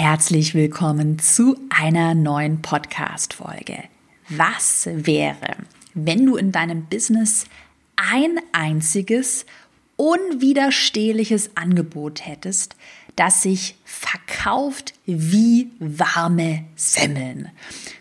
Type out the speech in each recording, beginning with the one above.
Herzlich willkommen zu einer neuen Podcast-Folge. Was wäre, wenn du in deinem Business ein einziges, unwiderstehliches Angebot hättest, das sich verkauft wie warme Semmeln?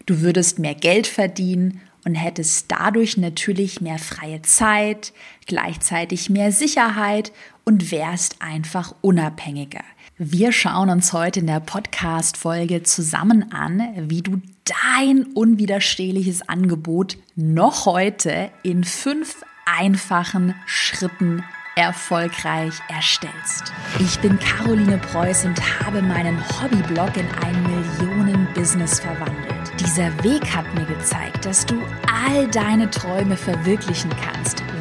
Du würdest mehr Geld verdienen und hättest dadurch natürlich mehr freie Zeit, gleichzeitig mehr Sicherheit und wärst einfach unabhängiger. Wir schauen uns heute in der Podcast-Folge zusammen an, wie du dein unwiderstehliches Angebot noch heute in fünf einfachen Schritten erfolgreich erstellst. Ich bin Caroline Preuß und habe meinen Hobbyblog in ein Millionen-Business verwandelt. Dieser Weg hat mir gezeigt, dass du all deine Träume verwirklichen kannst,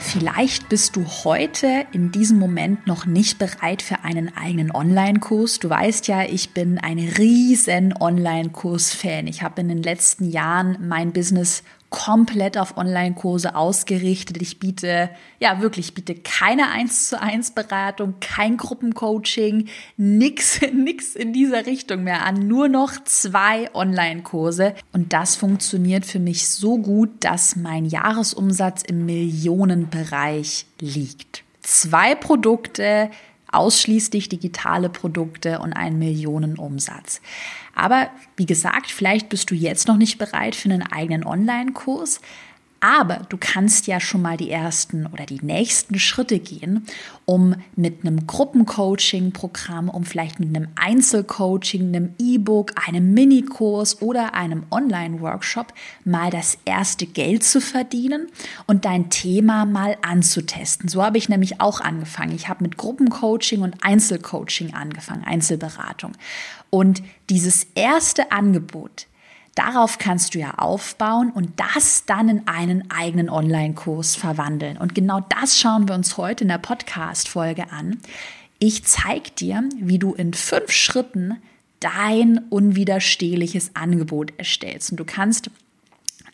Vielleicht bist du heute in diesem Moment noch nicht bereit für einen eigenen Online-Kurs. Du weißt ja, ich bin ein riesen Online-Kurs-Fan. Ich habe in den letzten Jahren mein Business komplett auf Online-Kurse ausgerichtet. Ich biete, ja wirklich, biete keine 1 zu 1 Beratung, kein Gruppencoaching, nix, nix in dieser Richtung mehr an. Nur noch zwei Online-Kurse. Und das funktioniert für mich so gut, dass mein Jahresumsatz im Millionenbereich liegt. Zwei Produkte, ausschließlich digitale Produkte und einen Millionenumsatz. Aber wie gesagt, vielleicht bist du jetzt noch nicht bereit für einen eigenen Online-Kurs. Aber du kannst ja schon mal die ersten oder die nächsten Schritte gehen, um mit einem Gruppencoaching-Programm, um vielleicht mit einem Einzelcoaching, einem E-Book, einem Minikurs oder einem Online-Workshop mal das erste Geld zu verdienen und dein Thema mal anzutesten. So habe ich nämlich auch angefangen. Ich habe mit Gruppencoaching und Einzelcoaching angefangen, Einzelberatung. Und dieses erste Angebot, Darauf kannst du ja aufbauen und das dann in einen eigenen Online-Kurs verwandeln. Und genau das schauen wir uns heute in der Podcast-Folge an. Ich zeige dir, wie du in fünf Schritten dein unwiderstehliches Angebot erstellst. Und du kannst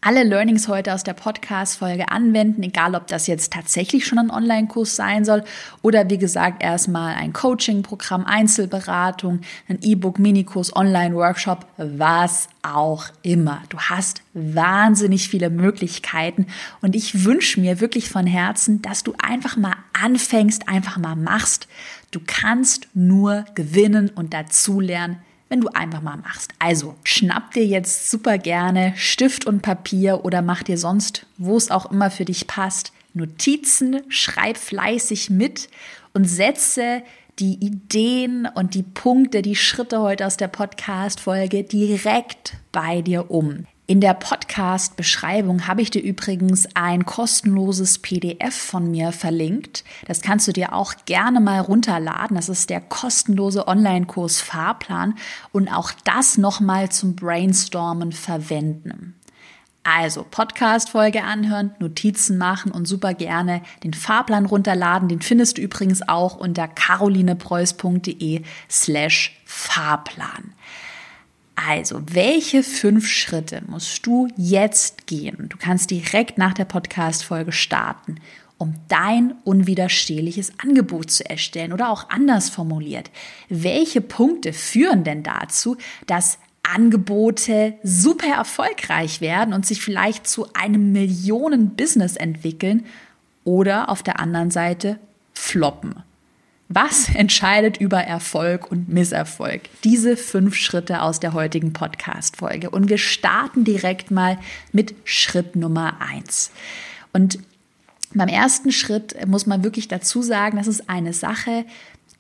alle Learnings heute aus der Podcast-Folge anwenden, egal ob das jetzt tatsächlich schon ein Online-Kurs sein soll oder wie gesagt erstmal ein Coaching-Programm, Einzelberatung, ein E-Book, Minikurs, Online-Workshop, was auch immer. Du hast wahnsinnig viele Möglichkeiten und ich wünsche mir wirklich von Herzen, dass du einfach mal anfängst, einfach mal machst. Du kannst nur gewinnen und dazulernen wenn du einfach mal machst. Also schnapp dir jetzt super gerne Stift und Papier oder mach dir sonst, wo es auch immer für dich passt, Notizen, schreib fleißig mit und setze die Ideen und die Punkte, die Schritte heute aus der Podcast-Folge direkt bei dir um. In der Podcast-Beschreibung habe ich dir übrigens ein kostenloses PDF von mir verlinkt. Das kannst du dir auch gerne mal runterladen. Das ist der kostenlose Online-Kurs Fahrplan und auch das nochmal zum Brainstormen verwenden. Also Podcast-Folge anhören, Notizen machen und super gerne den Fahrplan runterladen. Den findest du übrigens auch unter carolinepreuß.de slash Fahrplan. Also, welche fünf Schritte musst du jetzt gehen? Du kannst direkt nach der Podcast-Folge starten, um dein unwiderstehliches Angebot zu erstellen oder auch anders formuliert. Welche Punkte führen denn dazu, dass Angebote super erfolgreich werden und sich vielleicht zu einem Millionen-Business entwickeln oder auf der anderen Seite floppen? Was entscheidet über Erfolg und Misserfolg? Diese fünf Schritte aus der heutigen Podcast-Folge. Und wir starten direkt mal mit Schritt Nummer eins. Und beim ersten Schritt muss man wirklich dazu sagen, das ist eine Sache,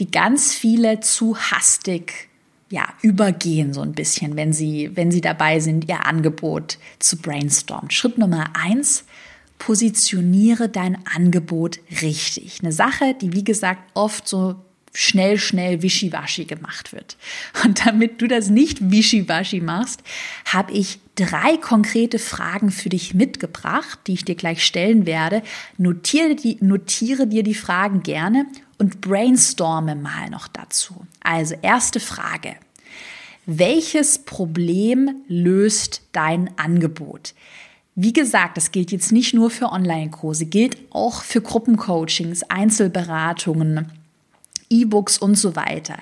die ganz viele zu hastig ja, übergehen so ein bisschen, wenn sie, wenn sie dabei sind, ihr Angebot zu brainstormen. Schritt Nummer eins, positioniere dein Angebot richtig. Eine Sache, die wie gesagt oft so schnell, schnell wischiwaschi gemacht wird. Und damit du das nicht wischiwaschi machst, habe ich drei konkrete Fragen für dich mitgebracht, die ich dir gleich stellen werde. Notiere, die, notiere dir die Fragen gerne und brainstorme mal noch dazu. Also erste Frage. Welches Problem löst dein Angebot? Wie gesagt, das gilt jetzt nicht nur für Online-Kurse, gilt auch für Gruppencoachings, Einzelberatungen, E-Books und so weiter.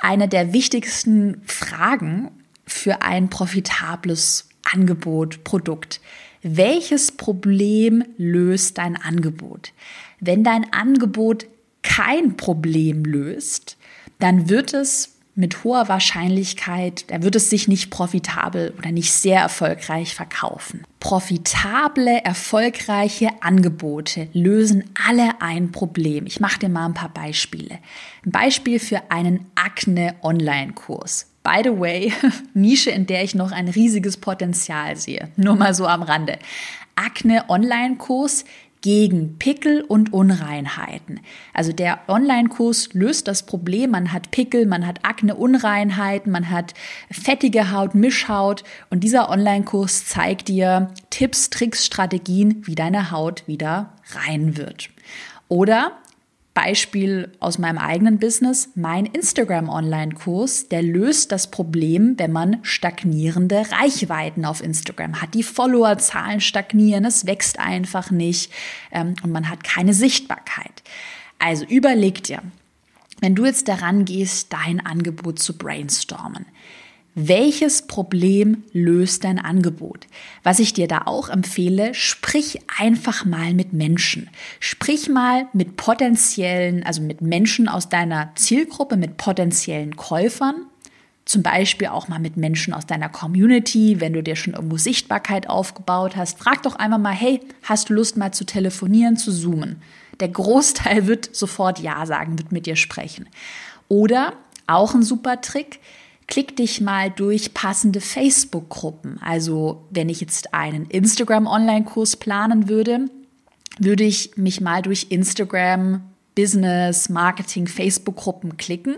Eine der wichtigsten Fragen für ein profitables Angebot, Produkt. Welches Problem löst dein Angebot? Wenn dein Angebot kein Problem löst, dann wird es mit hoher Wahrscheinlichkeit, da wird es sich nicht profitabel oder nicht sehr erfolgreich verkaufen. Profitable, erfolgreiche Angebote lösen alle ein Problem. Ich mache dir mal ein paar Beispiele. Ein Beispiel für einen Akne-Online-Kurs. By the way, Nische, in der ich noch ein riesiges Potenzial sehe. Nur mal so am Rande. Akne-Online-Kurs gegen Pickel und Unreinheiten. Also der Online-Kurs löst das Problem, man hat Pickel, man hat Akne, Unreinheiten, man hat fettige Haut, Mischhaut und dieser Online-Kurs zeigt dir Tipps, Tricks, Strategien, wie deine Haut wieder rein wird. Oder Beispiel aus meinem eigenen Business, mein Instagram-Online-Kurs, der löst das Problem, wenn man stagnierende Reichweiten auf Instagram hat. Die Followerzahlen stagnieren, es wächst einfach nicht ähm, und man hat keine Sichtbarkeit. Also überleg dir, wenn du jetzt daran gehst, dein Angebot zu brainstormen, welches Problem löst dein Angebot? Was ich dir da auch empfehle, sprich einfach mal mit Menschen. Sprich mal mit potenziellen, also mit Menschen aus deiner Zielgruppe, mit potenziellen Käufern. Zum Beispiel auch mal mit Menschen aus deiner Community, wenn du dir schon irgendwo Sichtbarkeit aufgebaut hast. Frag doch einmal mal, hey, hast du Lust mal zu telefonieren, zu zoomen? Der Großteil wird sofort Ja sagen, wird mit dir sprechen. Oder auch ein super Trick, klick dich mal durch passende Facebook-Gruppen. Also wenn ich jetzt einen Instagram-Online-Kurs planen würde, würde ich mich mal durch Instagram, Business, Marketing, Facebook-Gruppen klicken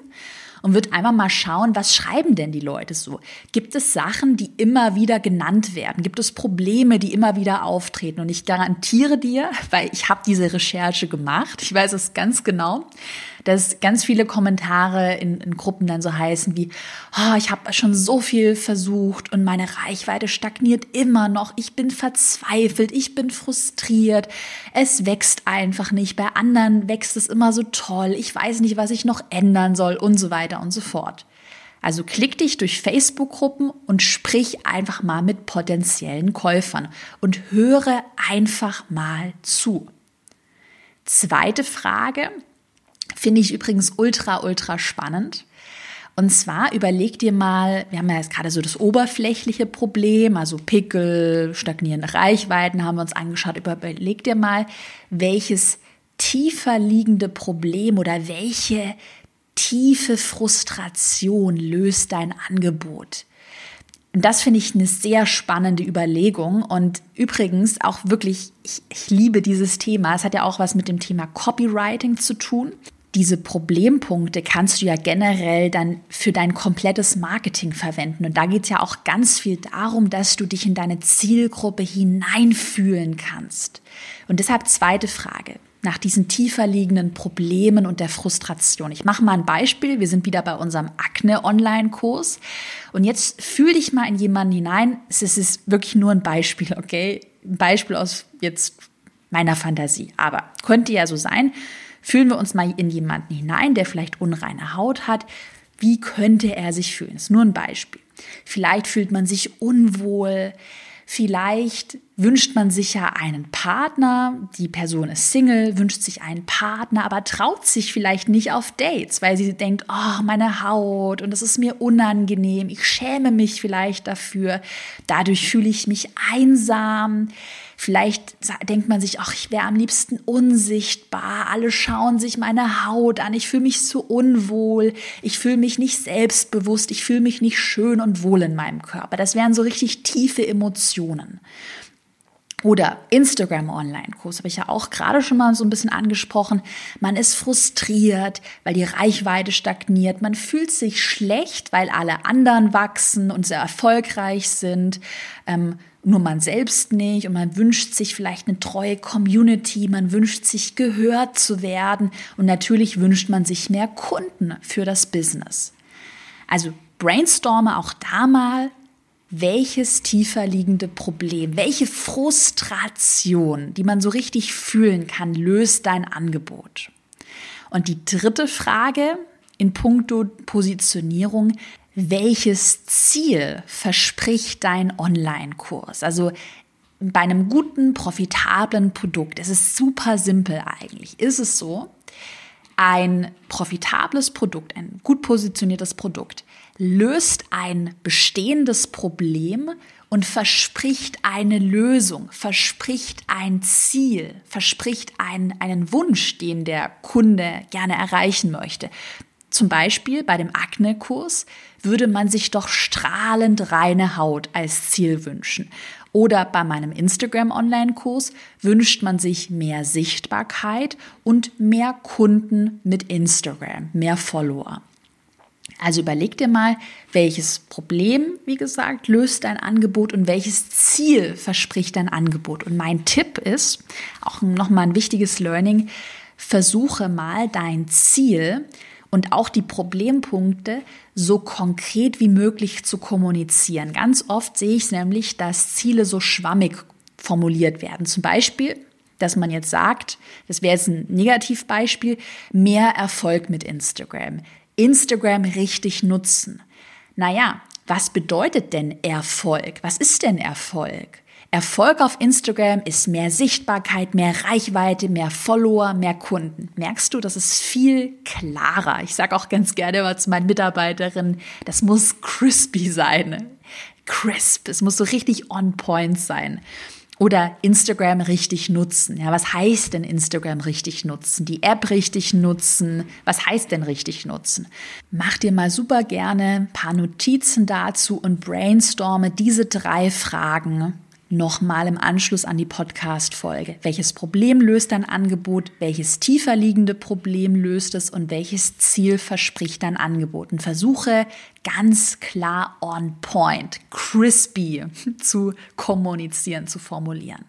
und würde einfach mal schauen, was schreiben denn die Leute so? Gibt es Sachen, die immer wieder genannt werden? Gibt es Probleme, die immer wieder auftreten? Und ich garantiere dir, weil ich habe diese Recherche gemacht, ich weiß es ganz genau, dass ganz viele Kommentare in, in Gruppen dann so heißen wie, oh, ich habe schon so viel versucht und meine Reichweite stagniert immer noch. Ich bin verzweifelt, ich bin frustriert. Es wächst einfach nicht. Bei anderen wächst es immer so toll. Ich weiß nicht, was ich noch ändern soll und so weiter und so fort. Also klick dich durch Facebook-Gruppen und sprich einfach mal mit potenziellen Käufern und höre einfach mal zu. Zweite Frage, Finde ich übrigens ultra, ultra spannend. Und zwar überleg dir mal, wir haben ja jetzt gerade so das oberflächliche Problem, also Pickel, stagnierende Reichweiten haben wir uns angeschaut. Überleg dir mal, welches tiefer liegende Problem oder welche tiefe Frustration löst dein Angebot? Und das finde ich eine sehr spannende Überlegung. Und übrigens auch wirklich, ich, ich liebe dieses Thema. Es hat ja auch was mit dem Thema Copywriting zu tun diese Problempunkte kannst du ja generell dann für dein komplettes Marketing verwenden. Und da geht es ja auch ganz viel darum, dass du dich in deine Zielgruppe hineinfühlen kannst. Und deshalb zweite Frage nach diesen tiefer liegenden Problemen und der Frustration. Ich mache mal ein Beispiel. Wir sind wieder bei unserem Akne-Online-Kurs. Und jetzt fühl dich mal in jemanden hinein. Es ist wirklich nur ein Beispiel, okay? Ein Beispiel aus jetzt meiner Fantasie. Aber könnte ja so sein Fühlen wir uns mal in jemanden hinein, der vielleicht unreine Haut hat. Wie könnte er sich fühlen? Das ist nur ein Beispiel. Vielleicht fühlt man sich unwohl. Vielleicht wünscht man sich ja einen Partner, die Person ist Single, wünscht sich einen Partner, aber traut sich vielleicht nicht auf Dates, weil sie denkt, oh, meine Haut und es ist mir unangenehm, ich schäme mich vielleicht dafür, dadurch fühle ich mich einsam. Vielleicht denkt man sich, ach, ich wäre am liebsten unsichtbar. Alle schauen sich meine Haut an. Ich fühle mich zu unwohl. Ich fühle mich nicht selbstbewusst. Ich fühle mich nicht schön und wohl in meinem Körper. Das wären so richtig tiefe Emotionen. Oder Instagram Online-Kurs habe ich ja auch gerade schon mal so ein bisschen angesprochen. Man ist frustriert, weil die Reichweite stagniert. Man fühlt sich schlecht, weil alle anderen wachsen und sehr erfolgreich sind. Ähm, nur man selbst nicht und man wünscht sich vielleicht eine treue Community, man wünscht sich gehört zu werden und natürlich wünscht man sich mehr Kunden für das Business. Also brainstorme auch da mal, welches tiefer liegende Problem, welche Frustration, die man so richtig fühlen kann, löst dein Angebot. Und die dritte Frage in puncto Positionierung, welches Ziel verspricht dein Online-Kurs? Also bei einem guten, profitablen Produkt, es ist super simpel eigentlich, ist es so, ein profitables Produkt, ein gut positioniertes Produkt, löst ein bestehendes Problem und verspricht eine Lösung, verspricht ein Ziel, verspricht einen, einen Wunsch, den der Kunde gerne erreichen möchte. Zum Beispiel bei dem Akne-Kurs würde man sich doch strahlend reine Haut als Ziel wünschen. Oder bei meinem Instagram-Online-Kurs wünscht man sich mehr Sichtbarkeit und mehr Kunden mit Instagram, mehr Follower. Also überleg dir mal, welches Problem, wie gesagt, löst dein Angebot und welches Ziel verspricht dein Angebot. Und mein Tipp ist, auch nochmal ein wichtiges Learning, versuche mal dein Ziel und auch die Problempunkte so konkret wie möglich zu kommunizieren. Ganz oft sehe ich es nämlich, dass Ziele so schwammig formuliert werden. Zum Beispiel, dass man jetzt sagt, das wäre jetzt ein Negativbeispiel, mehr Erfolg mit Instagram. Instagram richtig nutzen. Naja, was bedeutet denn Erfolg? Was ist denn Erfolg? Erfolg auf Instagram ist mehr Sichtbarkeit, mehr Reichweite, mehr Follower, mehr Kunden. Merkst du, das ist viel klarer. Ich sage auch ganz gerne immer zu meinen Mitarbeiterinnen, das muss crispy sein. Crisp, es muss so richtig on point sein. Oder Instagram richtig nutzen. Ja, was heißt denn Instagram richtig nutzen? Die App richtig nutzen. Was heißt denn richtig nutzen? Mach dir mal super gerne ein paar Notizen dazu und brainstorme diese drei Fragen nochmal im Anschluss an die Podcast-Folge. Welches Problem löst dein Angebot? Welches tiefer liegende Problem löst es? Und welches Ziel verspricht dein Angebot? Und versuche ganz klar on point, crispy zu kommunizieren, zu formulieren.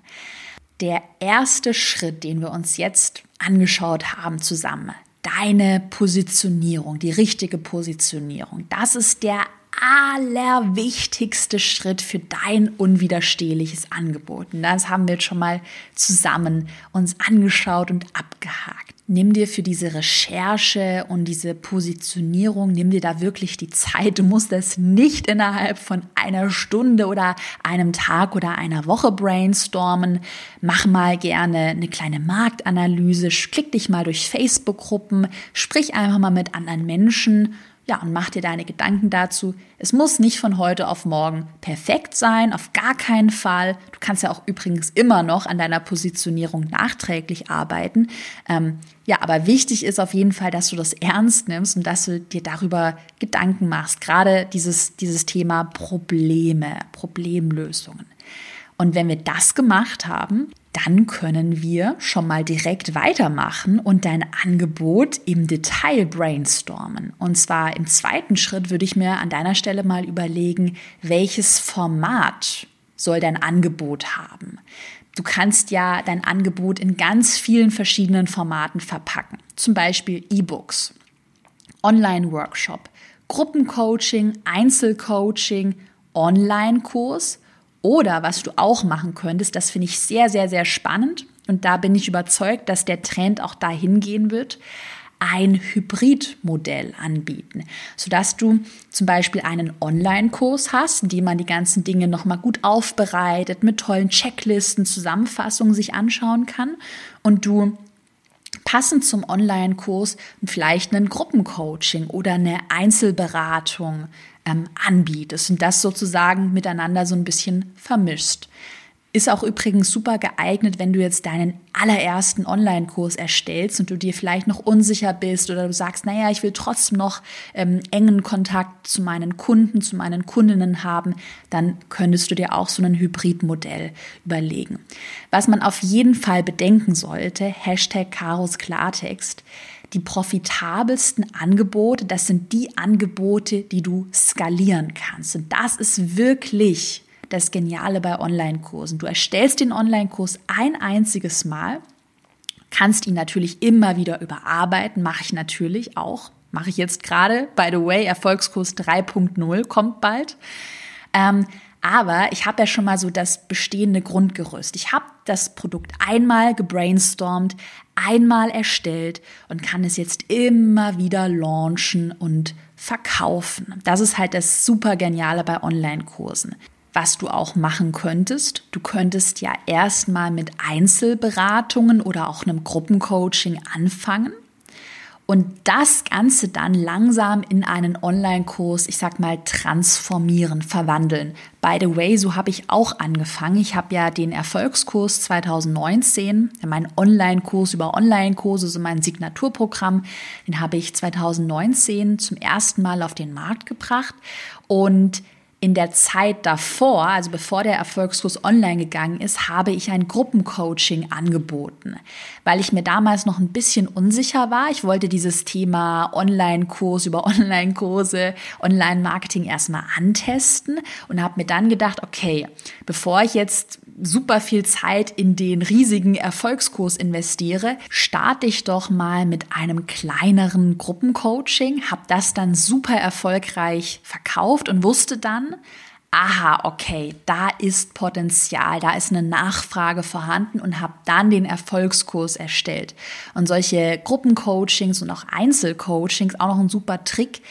Der erste Schritt, den wir uns jetzt angeschaut haben zusammen, deine Positionierung, die richtige Positionierung, das ist der allerwichtigste Schritt für dein unwiderstehliches Angebot. Und das haben wir jetzt schon mal zusammen uns angeschaut und abgehakt. Nimm dir für diese Recherche und diese Positionierung, nimm dir da wirklich die Zeit. Du musst das nicht innerhalb von einer Stunde oder einem Tag oder einer Woche brainstormen. Mach mal gerne eine kleine Marktanalyse, klick dich mal durch Facebook-Gruppen, sprich einfach mal mit anderen Menschen ja, und mach dir deine Gedanken dazu. Es muss nicht von heute auf morgen perfekt sein, auf gar keinen Fall. Du kannst ja auch übrigens immer noch an deiner Positionierung nachträglich arbeiten. Ähm, ja, aber wichtig ist auf jeden Fall, dass du das ernst nimmst und dass du dir darüber Gedanken machst. Gerade dieses, dieses Thema Probleme, Problemlösungen. Und wenn wir das gemacht haben, dann können wir schon mal direkt weitermachen und dein Angebot im Detail brainstormen. Und zwar im zweiten Schritt würde ich mir an deiner Stelle mal überlegen, welches Format soll dein Angebot haben. Du kannst ja dein Angebot in ganz vielen verschiedenen Formaten verpacken. Zum Beispiel E-Books, Online-Workshop, Gruppencoaching, Einzelcoaching, Online-Kurs oder was du auch machen könntest, das finde ich sehr, sehr, sehr spannend. Und da bin ich überzeugt, dass der Trend auch dahin gehen wird, ein Hybridmodell anbieten, sodass du zum Beispiel einen Online-Kurs hast, in dem man die ganzen Dinge nochmal gut aufbereitet, mit tollen Checklisten, Zusammenfassungen sich anschauen kann. Und du passend zum Online-Kurs vielleicht einen Gruppencoaching oder eine Einzelberatung ähm, anbietest und das sozusagen miteinander so ein bisschen vermischt. Ist auch übrigens super geeignet, wenn du jetzt deinen allerersten Online-Kurs erstellst und du dir vielleicht noch unsicher bist oder du sagst, naja, ich will trotzdem noch ähm, engen Kontakt zu meinen Kunden, zu meinen Kundinnen haben, dann könntest du dir auch so ein Hybridmodell überlegen. Was man auf jeden Fall bedenken sollte, Hashtag Karos Klartext, die profitabelsten Angebote, das sind die Angebote, die du skalieren kannst. Und das ist wirklich das Geniale bei Online-Kursen. Du erstellst den Online-Kurs ein einziges Mal, kannst ihn natürlich immer wieder überarbeiten, mache ich natürlich auch, mache ich jetzt gerade. By the way, Erfolgskurs 3.0 kommt bald. Ähm, aber ich habe ja schon mal so das bestehende Grundgerüst. Ich habe das Produkt einmal gebrainstormt, einmal erstellt und kann es jetzt immer wieder launchen und verkaufen. Das ist halt das super geniale bei Online-Kursen. Was du auch machen könntest, du könntest ja erstmal mit Einzelberatungen oder auch einem Gruppencoaching anfangen und das Ganze dann langsam in einen Online-Kurs, ich sag mal, transformieren, verwandeln. By the way, so habe ich auch angefangen. Ich habe ja den Erfolgskurs 2019, mein Online-Kurs über Online-Kurse, so mein Signaturprogramm, den habe ich 2019 zum ersten Mal auf den Markt gebracht und in der Zeit davor, also bevor der Erfolgskurs online gegangen ist, habe ich ein Gruppencoaching angeboten, weil ich mir damals noch ein bisschen unsicher war. Ich wollte dieses Thema Online-Kurs über Online-Kurse, Online-Marketing erstmal antesten und habe mir dann gedacht, okay, bevor ich jetzt super viel Zeit in den riesigen Erfolgskurs investiere, starte ich doch mal mit einem kleineren Gruppencoaching, habe das dann super erfolgreich verkauft und wusste dann, aha, okay, da ist Potenzial, da ist eine Nachfrage vorhanden und habe dann den Erfolgskurs erstellt. Und solche Gruppencoachings und auch Einzelcoachings, auch noch ein super Trick,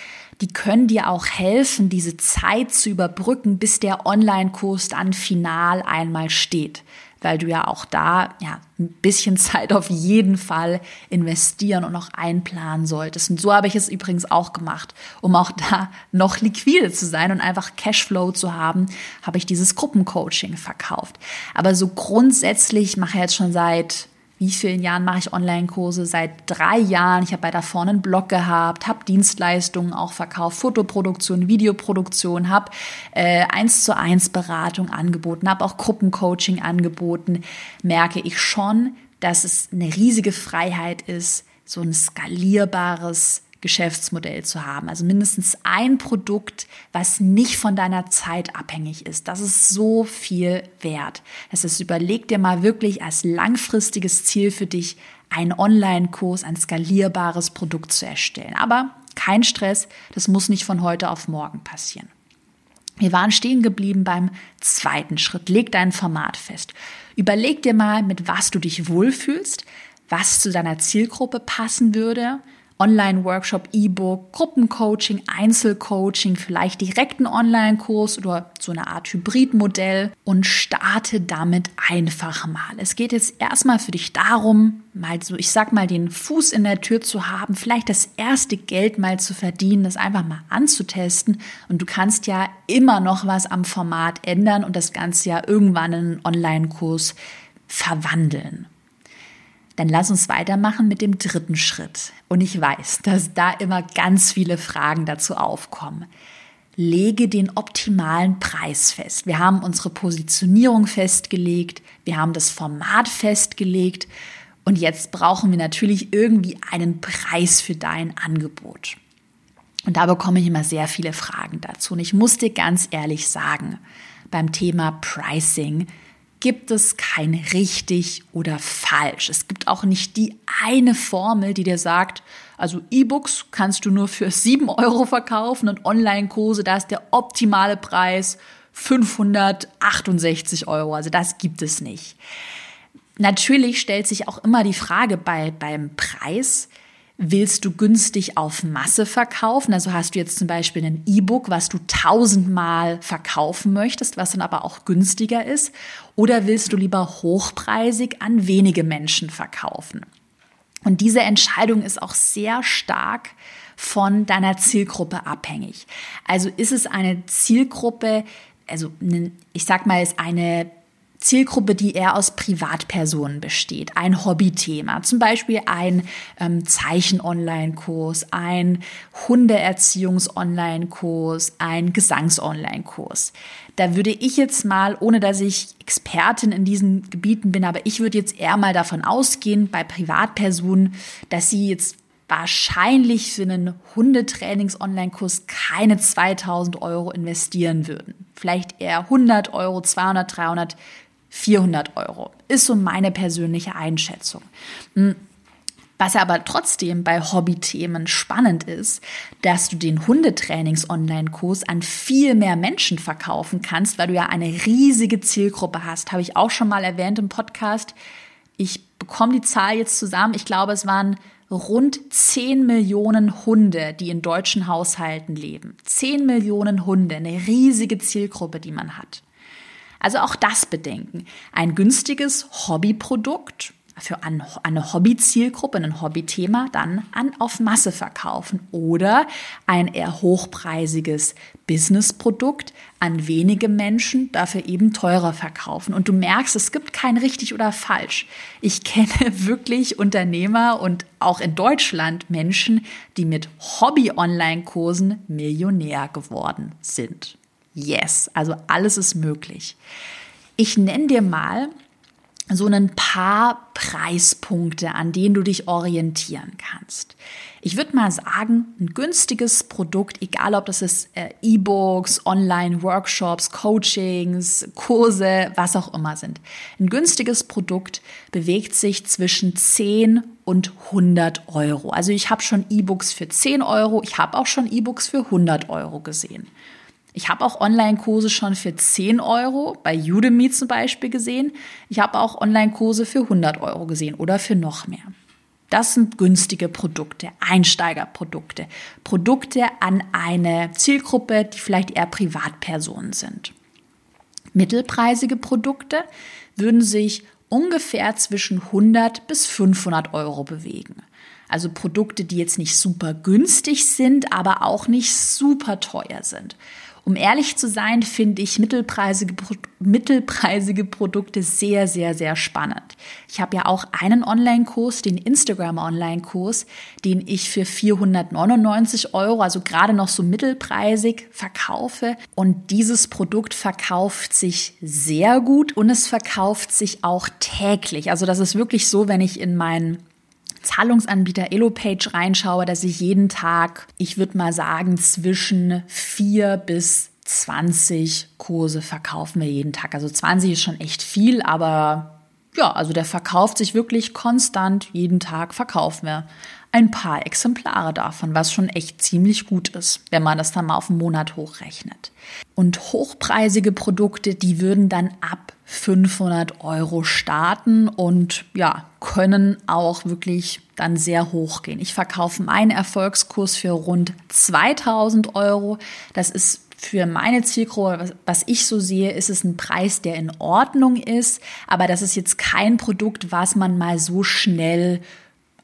die können dir auch helfen, diese Zeit zu überbrücken, bis der Online-Kurs dann final einmal steht. Weil du ja auch da ja, ein bisschen Zeit auf jeden Fall investieren und noch einplanen solltest. Und so habe ich es übrigens auch gemacht, um auch da noch liquide zu sein und einfach Cashflow zu haben, habe ich dieses Gruppencoaching verkauft. Aber so grundsätzlich mache ich jetzt schon seit wie vielen Jahren mache ich Online-Kurse? Seit drei Jahren. Ich habe bei da vorne einen Blog gehabt, habe Dienstleistungen auch verkauft, Fotoproduktion, Videoproduktion, habe äh, eins zu eins Beratung angeboten, habe auch Gruppencoaching angeboten. Merke ich schon, dass es eine riesige Freiheit ist, so ein skalierbares Geschäftsmodell zu haben. Also mindestens ein Produkt, was nicht von deiner Zeit abhängig ist. Das ist so viel wert. Das heißt, überleg dir mal wirklich als langfristiges Ziel für dich, einen Online-Kurs, ein skalierbares Produkt zu erstellen. Aber kein Stress, das muss nicht von heute auf morgen passieren. Wir waren stehen geblieben beim zweiten Schritt. Leg dein Format fest. Überleg dir mal, mit was du dich wohlfühlst, was zu deiner Zielgruppe passen würde, Online-Workshop, E-Book, Gruppencoaching, Einzelcoaching, vielleicht direkten Online-Kurs oder so eine Art Hybridmodell und starte damit einfach mal. Es geht jetzt erstmal für dich darum, mal so, ich sag mal, den Fuß in der Tür zu haben, vielleicht das erste Geld mal zu verdienen, das einfach mal anzutesten und du kannst ja immer noch was am Format ändern und das Ganze ja irgendwann in einen Online-Kurs verwandeln. Dann lass uns weitermachen mit dem dritten Schritt. Und ich weiß, dass da immer ganz viele Fragen dazu aufkommen. Lege den optimalen Preis fest. Wir haben unsere Positionierung festgelegt, wir haben das Format festgelegt und jetzt brauchen wir natürlich irgendwie einen Preis für dein Angebot. Und da bekomme ich immer sehr viele Fragen dazu. Und ich muss dir ganz ehrlich sagen, beim Thema Pricing gibt es kein richtig oder falsch. Es gibt auch nicht die eine Formel, die dir sagt, also E-Books kannst du nur für 7 Euro verkaufen und Online-Kurse, da ist der optimale Preis 568 Euro. Also das gibt es nicht. Natürlich stellt sich auch immer die Frage bei, beim Preis, Willst du günstig auf Masse verkaufen? Also hast du jetzt zum Beispiel ein E-Book, was du tausendmal verkaufen möchtest, was dann aber auch günstiger ist? Oder willst du lieber hochpreisig an wenige Menschen verkaufen? Und diese Entscheidung ist auch sehr stark von deiner Zielgruppe abhängig. Also ist es eine Zielgruppe, also ich sag mal, ist eine Zielgruppe, die eher aus Privatpersonen besteht. Ein Hobbythema, zum Beispiel ein ähm, Zeichen-Online-Kurs, ein Hundeerziehungs-Online-Kurs, ein Gesangs-Online-Kurs. Da würde ich jetzt mal, ohne dass ich Expertin in diesen Gebieten bin, aber ich würde jetzt eher mal davon ausgehen, bei Privatpersonen, dass sie jetzt wahrscheinlich für einen Hundetrainings-Online-Kurs keine 2000 Euro investieren würden. Vielleicht eher 100 Euro, 200, 300, 400 Euro. Ist so meine persönliche Einschätzung. Hm. Was aber trotzdem bei Hobbythemen spannend ist, dass du den Hundetrainings-Online-Kurs an viel mehr Menschen verkaufen kannst, weil du ja eine riesige Zielgruppe hast. Habe ich auch schon mal erwähnt im Podcast. Ich bekomme die Zahl jetzt zusammen. Ich glaube, es waren rund 10 Millionen Hunde, die in deutschen Haushalten leben. 10 Millionen Hunde, eine riesige Zielgruppe, die man hat. Also auch das bedenken. Ein günstiges Hobbyprodukt für eine Hobby-Zielgruppe, ein Hobbythema, dann an auf Masse verkaufen oder ein eher hochpreisiges Businessprodukt an wenige Menschen, dafür eben teurer verkaufen. Und du merkst, es gibt kein richtig oder falsch. Ich kenne wirklich Unternehmer und auch in Deutschland Menschen, die mit Hobby-Online-Kursen Millionär geworden sind. Yes, also alles ist möglich. Ich nenne dir mal so ein paar Preispunkte, an denen du dich orientieren kannst. Ich würde mal sagen, ein günstiges Produkt, egal ob das ist äh, E-Books, Online-Workshops, Coachings, Kurse, was auch immer sind. Ein günstiges Produkt bewegt sich zwischen 10 und 100 Euro. Also ich habe schon E-Books für 10 Euro, ich habe auch schon E-Books für 100 Euro gesehen. Ich habe auch Online-Kurse schon für 10 Euro bei Udemy zum Beispiel gesehen. Ich habe auch Online-Kurse für 100 Euro gesehen oder für noch mehr. Das sind günstige Produkte, Einsteigerprodukte, Produkte an eine Zielgruppe, die vielleicht eher Privatpersonen sind. Mittelpreisige Produkte würden sich ungefähr zwischen 100 bis 500 Euro bewegen. Also Produkte, die jetzt nicht super günstig sind, aber auch nicht super teuer sind. Um ehrlich zu sein, finde ich mittelpreisige, mittelpreisige Produkte sehr, sehr, sehr spannend. Ich habe ja auch einen Online-Kurs, den Instagram-Online-Kurs, den ich für 499 Euro, also gerade noch so mittelpreisig verkaufe. Und dieses Produkt verkauft sich sehr gut und es verkauft sich auch täglich. Also das ist wirklich so, wenn ich in meinen Zahlungsanbieter EloPage reinschaue, dass ich jeden Tag, ich würde mal sagen, zwischen vier bis 20 Kurse verkaufen wir jeden Tag. Also 20 ist schon echt viel, aber ja, also der verkauft sich wirklich konstant. Jeden Tag verkaufen wir ein paar Exemplare davon, was schon echt ziemlich gut ist, wenn man das dann mal auf einen Monat hochrechnet. Und hochpreisige Produkte, die würden dann ab 500 Euro starten und ja, können auch wirklich dann sehr hoch gehen. Ich verkaufe meinen Erfolgskurs für rund 2000 Euro. Das ist für meine Zielgruppe, was ich so sehe, ist es ein Preis, der in Ordnung ist, aber das ist jetzt kein Produkt, was man mal so schnell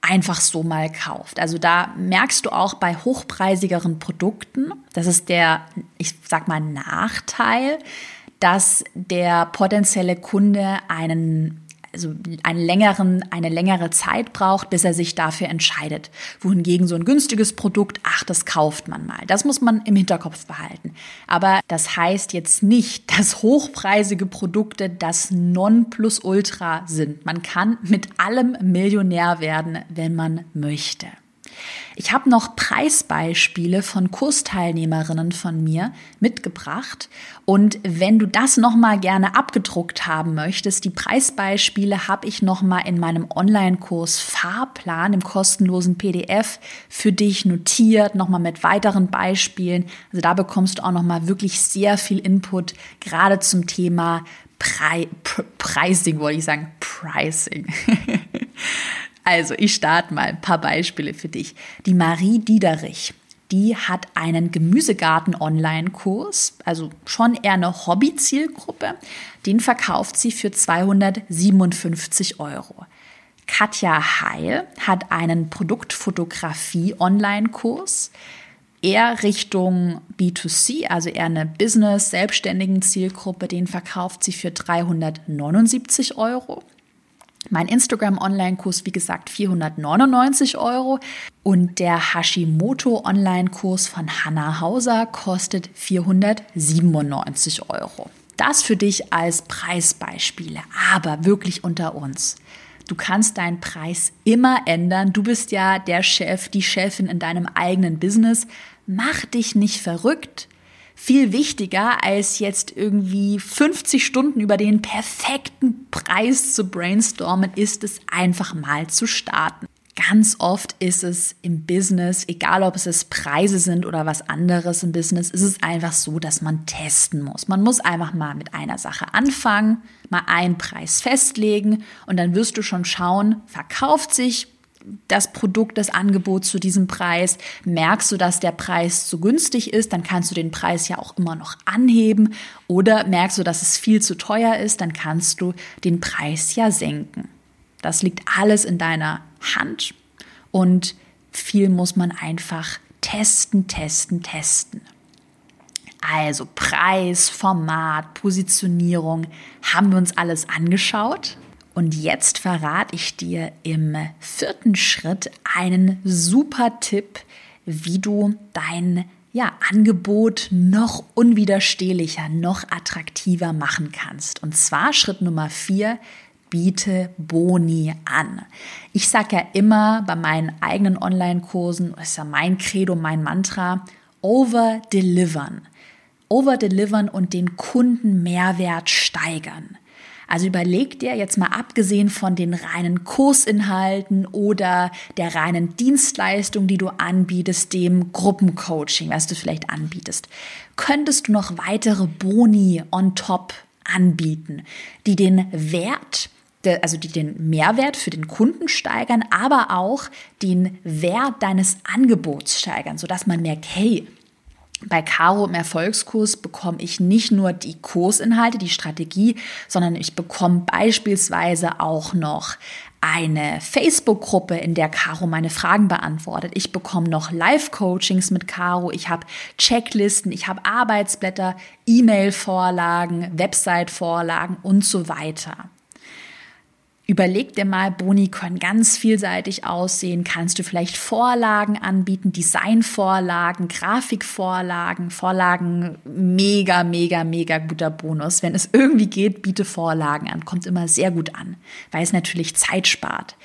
einfach so mal kauft. Also da merkst du auch bei hochpreisigeren Produkten, das ist der, ich sag mal, Nachteil, dass der potenzielle Kunde einen also einen längeren, eine längere Zeit braucht, bis er sich dafür entscheidet. Wohingegen so ein günstiges Produkt, ach, das kauft man mal. Das muss man im Hinterkopf behalten. Aber das heißt jetzt nicht, dass hochpreisige Produkte das Nonplusultra sind. Man kann mit allem Millionär werden, wenn man möchte. Ich habe noch Preisbeispiele von Kursteilnehmerinnen von mir mitgebracht und wenn du das noch mal gerne abgedruckt haben möchtest, die Preisbeispiele habe ich noch mal in meinem Online-Kurs Fahrplan im kostenlosen PDF für dich notiert, noch mal mit weiteren Beispielen. Also da bekommst du auch noch mal wirklich sehr viel Input gerade zum Thema Pre Pricing, wollte ich sagen, Pricing. Also, ich starte mal ein paar Beispiele für dich. Die Marie Diederich, die hat einen Gemüsegarten-Online-Kurs, also schon eher eine Hobby-Zielgruppe. Den verkauft sie für 257 Euro. Katja Heil hat einen Produktfotografie-Online-Kurs eher Richtung B2C, also eher eine Business-Selbstständigen Zielgruppe. Den verkauft sie für 379 Euro. Mein Instagram-Online-Kurs, wie gesagt, 499 Euro. Und der Hashimoto Online-Kurs von Hannah Hauser kostet 497 Euro. Das für dich als Preisbeispiele, aber wirklich unter uns. Du kannst deinen Preis immer ändern. Du bist ja der Chef, die Chefin in deinem eigenen Business. Mach dich nicht verrückt. Viel wichtiger als jetzt irgendwie 50 Stunden über den perfekten Preis zu brainstormen, ist es einfach mal zu starten. Ganz oft ist es im Business, egal ob es Preise sind oder was anderes im Business, ist es einfach so, dass man testen muss. Man muss einfach mal mit einer Sache anfangen, mal einen Preis festlegen und dann wirst du schon schauen, verkauft sich das Produkt, das Angebot zu diesem Preis. Merkst du, dass der Preis zu günstig ist, dann kannst du den Preis ja auch immer noch anheben. Oder merkst du, dass es viel zu teuer ist, dann kannst du den Preis ja senken. Das liegt alles in deiner Hand und viel muss man einfach testen, testen, testen. Also Preis, Format, Positionierung haben wir uns alles angeschaut. Und jetzt verrate ich dir im vierten Schritt einen super Tipp, wie du dein ja, Angebot noch unwiderstehlicher, noch attraktiver machen kannst. Und zwar Schritt Nummer vier, biete Boni an. Ich sage ja immer bei meinen eigenen Online-Kursen, das ist ja mein Credo, mein Mantra, over-delivern. Over-delivern und den Kunden Mehrwert steigern. Also überleg dir jetzt mal abgesehen von den reinen Kursinhalten oder der reinen Dienstleistung, die du anbietest, dem Gruppencoaching, was du vielleicht anbietest, könntest du noch weitere Boni on top anbieten, die den Wert also die den Mehrwert für den Kunden steigern, aber auch den Wert deines Angebots steigern, sodass man merkt, hey, bei Caro im Erfolgskurs bekomme ich nicht nur die Kursinhalte, die Strategie, sondern ich bekomme beispielsweise auch noch eine Facebook-Gruppe, in der Caro meine Fragen beantwortet. Ich bekomme noch Live-Coachings mit Caro. Ich habe Checklisten, ich habe Arbeitsblätter, E-Mail-Vorlagen, Website-Vorlagen und so weiter. Überleg dir mal, Boni können ganz vielseitig aussehen. Kannst du vielleicht Vorlagen anbieten, Designvorlagen, Grafikvorlagen, Vorlagen, mega, mega, mega guter Bonus. Wenn es irgendwie geht, biete Vorlagen an. Kommt immer sehr gut an, weil es natürlich Zeit spart.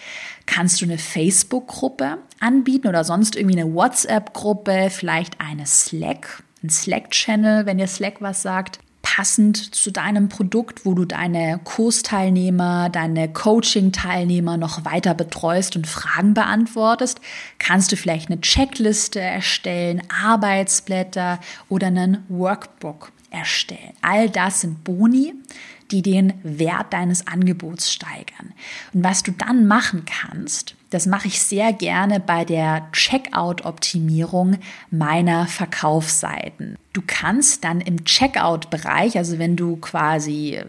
Kannst du eine Facebook-Gruppe anbieten oder sonst irgendwie eine WhatsApp-Gruppe, vielleicht eine Slack, ein Slack-Channel, wenn dir Slack was sagt passend zu deinem Produkt, wo du deine Kursteilnehmer, deine Coaching-Teilnehmer noch weiter betreust und Fragen beantwortest, kannst du vielleicht eine Checkliste erstellen, Arbeitsblätter oder einen Workbook erstellen. All das sind Boni, die den Wert deines Angebots steigern. Und was du dann machen kannst, das mache ich sehr gerne bei der Checkout-Optimierung meiner Verkaufsseiten. Du kannst dann im Checkout-Bereich, also wenn du quasi,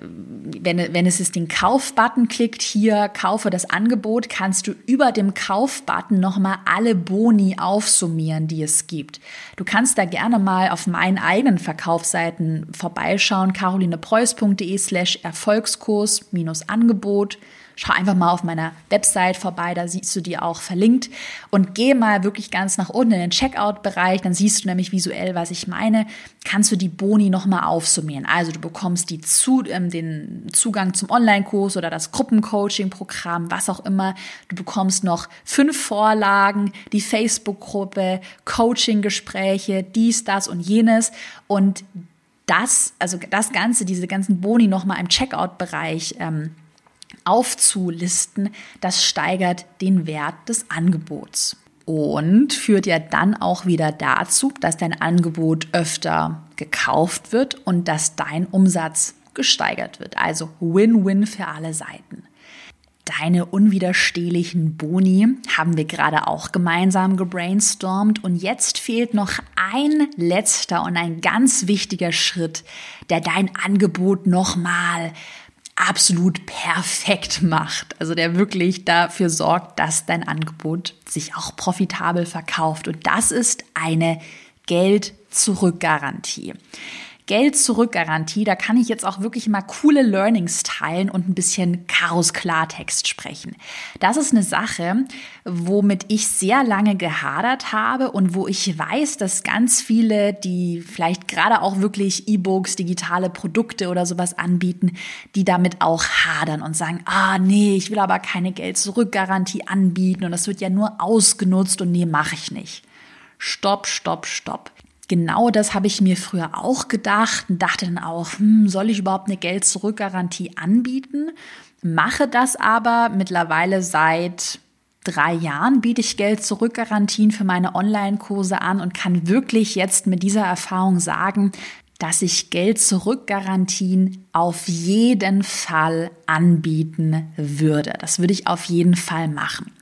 wenn, wenn es ist den Kauf-Button klickt, hier kaufe das Angebot, kannst du über dem Kauf-Button nochmal alle Boni aufsummieren, die es gibt. Du kannst da gerne mal auf meinen eigenen Verkaufsseiten vorbeischauen, carolinepreuß.de slash Erfolgskurs minus Angebot. Schau einfach mal auf meiner Website vorbei, da siehst du die auch verlinkt und geh mal wirklich ganz nach unten in den Checkout-Bereich, dann siehst du nämlich visuell, was ich meine, kannst du die Boni nochmal aufsummieren. Also du bekommst die zu, ähm, den Zugang zum Online-Kurs oder das Gruppencoaching-Programm, was auch immer. Du bekommst noch fünf Vorlagen, die Facebook-Gruppe, Coaching-Gespräche, dies, das und jenes und das, also das Ganze, diese ganzen Boni nochmal im Checkout-Bereich ähm, aufzulisten, das steigert den Wert des Angebots und führt ja dann auch wieder dazu, dass dein Angebot öfter gekauft wird und dass dein Umsatz gesteigert wird. Also Win-Win für alle Seiten. Deine unwiderstehlichen Boni haben wir gerade auch gemeinsam gebrainstormt und jetzt fehlt noch ein letzter und ein ganz wichtiger Schritt, der dein Angebot nochmal absolut perfekt macht. Also der wirklich dafür sorgt, dass dein Angebot sich auch profitabel verkauft. Und das ist eine Geld-Zurück-Garantie. Geld-Zurück-Garantie, da kann ich jetzt auch wirklich mal coole Learnings teilen und ein bisschen Chaos-Klartext sprechen. Das ist eine Sache, womit ich sehr lange gehadert habe und wo ich weiß, dass ganz viele, die vielleicht gerade auch wirklich E-Books, digitale Produkte oder sowas anbieten, die damit auch hadern und sagen, ah nee, ich will aber keine Geld-Zurück-Garantie anbieten und das wird ja nur ausgenutzt und nee, mache ich nicht. Stopp, stopp, stopp. Genau das habe ich mir früher auch gedacht und dachte dann auch, hm, soll ich überhaupt eine Geld-Zurück-Garantie anbieten? Mache das aber mittlerweile seit drei Jahren biete ich Geld-Zurück-Garantien für meine Online-Kurse an und kann wirklich jetzt mit dieser Erfahrung sagen, dass ich Geld-Zurück-Garantien auf jeden Fall anbieten würde. Das würde ich auf jeden Fall machen.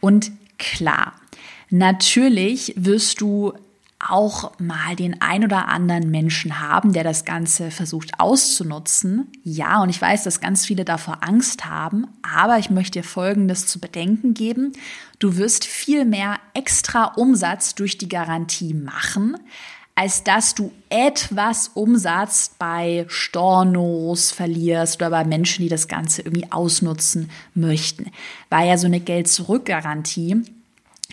Und klar, natürlich wirst du auch mal den ein oder anderen Menschen haben, der das Ganze versucht auszunutzen. Ja, und ich weiß, dass ganz viele davor Angst haben, aber ich möchte dir Folgendes zu bedenken geben. Du wirst viel mehr extra Umsatz durch die Garantie machen, als dass du etwas Umsatz bei Stornos verlierst oder bei Menschen, die das Ganze irgendwie ausnutzen möchten. Weil ja so eine Geld-Zurück-Garantie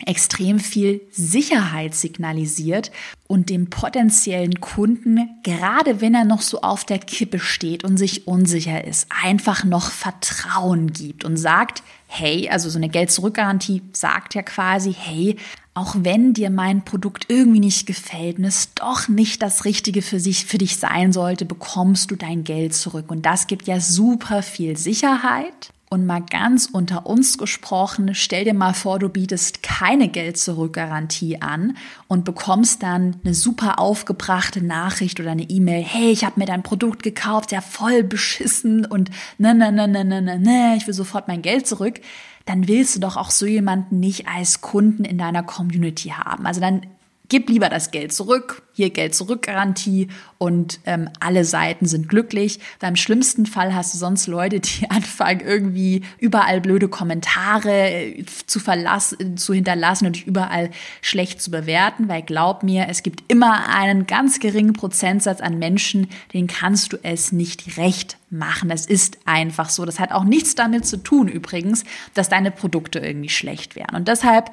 extrem viel Sicherheit signalisiert und dem potenziellen Kunden, gerade wenn er noch so auf der Kippe steht und sich unsicher ist, einfach noch Vertrauen gibt und sagt, hey, also so eine Geld-Zurück-Garantie sagt ja quasi, hey, auch wenn dir mein Produkt irgendwie nicht gefällt und es doch nicht das Richtige für, sich, für dich sein sollte, bekommst du dein Geld zurück. Und das gibt ja super viel Sicherheit und mal ganz unter uns gesprochen, stell dir mal vor, du bietest keine Geld-Zurück-Garantie an und bekommst dann eine super aufgebrachte Nachricht oder eine E-Mail, hey, ich habe mir dein Produkt gekauft, ja voll beschissen und ne, ne, ne, ne, ne, ne, ne, ich will sofort mein Geld zurück. Dann willst du doch auch so jemanden nicht als Kunden in deiner Community haben. Also dann gib lieber das Geld zurück, hier Geld zurück Garantie und ähm, alle Seiten sind glücklich. Weil im schlimmsten Fall hast du sonst Leute, die anfangen irgendwie überall blöde Kommentare äh, zu verlassen, zu hinterlassen und dich überall schlecht zu bewerten, weil glaub mir, es gibt immer einen ganz geringen Prozentsatz an Menschen, den kannst du es nicht recht machen. Das ist einfach so. Das hat auch nichts damit zu tun übrigens, dass deine Produkte irgendwie schlecht wären. Und deshalb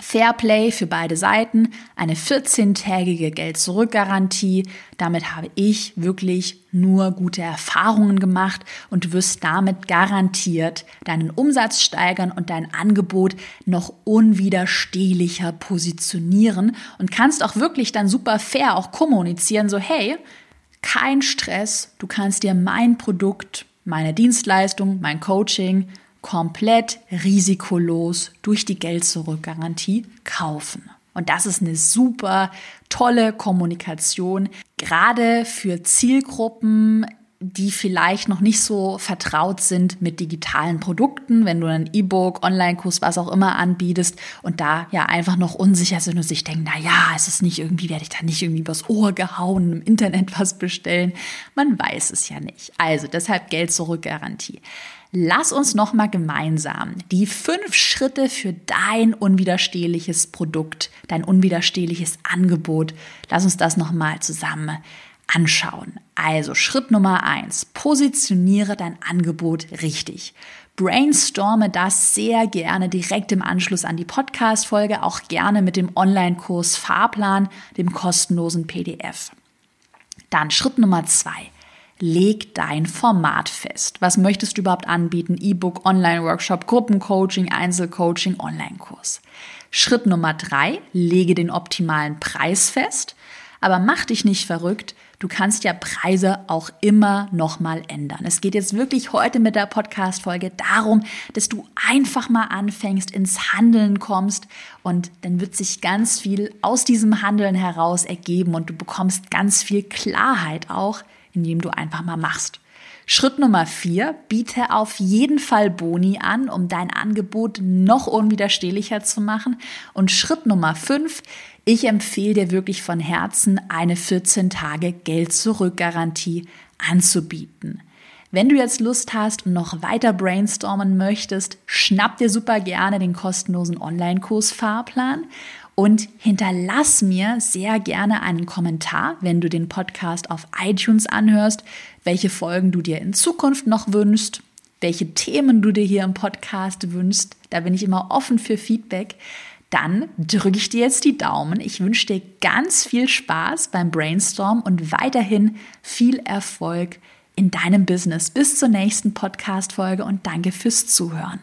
Fairplay für beide Seiten, eine 14-tägige Geld-Zurück-Garantie. Damit habe ich wirklich nur gute Erfahrungen gemacht und du wirst damit garantiert deinen Umsatz steigern und dein Angebot noch unwiderstehlicher positionieren und kannst auch wirklich dann super fair auch kommunizieren, so hey, kein Stress, du kannst dir mein Produkt, meine Dienstleistung, mein Coaching komplett risikolos durch die Geld-Zurück-Garantie kaufen. Und das ist eine super tolle Kommunikation, gerade für Zielgruppen, die vielleicht noch nicht so vertraut sind mit digitalen Produkten, wenn du ein E-Book, Online-Kurs, was auch immer anbietest und da ja einfach noch unsicher sind und sich denken, na ja, ist es nicht irgendwie, werde ich da nicht irgendwie übers Ohr gehauen, im Internet was bestellen? Man weiß es ja nicht. Also deshalb Geld zurück Garantie. Lass uns noch mal gemeinsam die fünf Schritte für dein unwiderstehliches Produkt, dein unwiderstehliches Angebot. Lass uns das noch mal zusammen anschauen. Also Schritt Nummer eins: Positioniere dein Angebot richtig. Brainstorme das sehr gerne direkt im Anschluss an die Podcast-Folge, auch gerne mit dem Online-Kurs Fahrplan, dem kostenlosen PDF. Dann Schritt Nummer zwei leg dein Format fest. Was möchtest du überhaupt anbieten? E-Book, Online-Workshop, Gruppencoaching, Einzelcoaching, Online-Kurs. Schritt Nummer drei, lege den optimalen Preis fest. Aber mach dich nicht verrückt. Du kannst ja Preise auch immer nochmal ändern. Es geht jetzt wirklich heute mit der Podcast-Folge darum, dass du einfach mal anfängst, ins Handeln kommst und dann wird sich ganz viel aus diesem Handeln heraus ergeben und du bekommst ganz viel Klarheit auch indem du einfach mal machst. Schritt Nummer vier, biete auf jeden Fall Boni an, um dein Angebot noch unwiderstehlicher zu machen. Und Schritt Nummer fünf, ich empfehle dir wirklich von Herzen, eine 14 Tage Geld-Zurück-Garantie anzubieten. Wenn du jetzt Lust hast und noch weiter brainstormen möchtest, schnapp dir super gerne den kostenlosen Online-Kurs Fahrplan und hinterlass mir sehr gerne einen Kommentar, wenn du den Podcast auf iTunes anhörst, welche Folgen du dir in Zukunft noch wünschst, welche Themen du dir hier im Podcast wünschst. Da bin ich immer offen für Feedback. Dann drücke ich dir jetzt die Daumen. Ich wünsche dir ganz viel Spaß beim Brainstorm und weiterhin viel Erfolg in deinem Business. Bis zur nächsten Podcast-Folge und danke fürs Zuhören.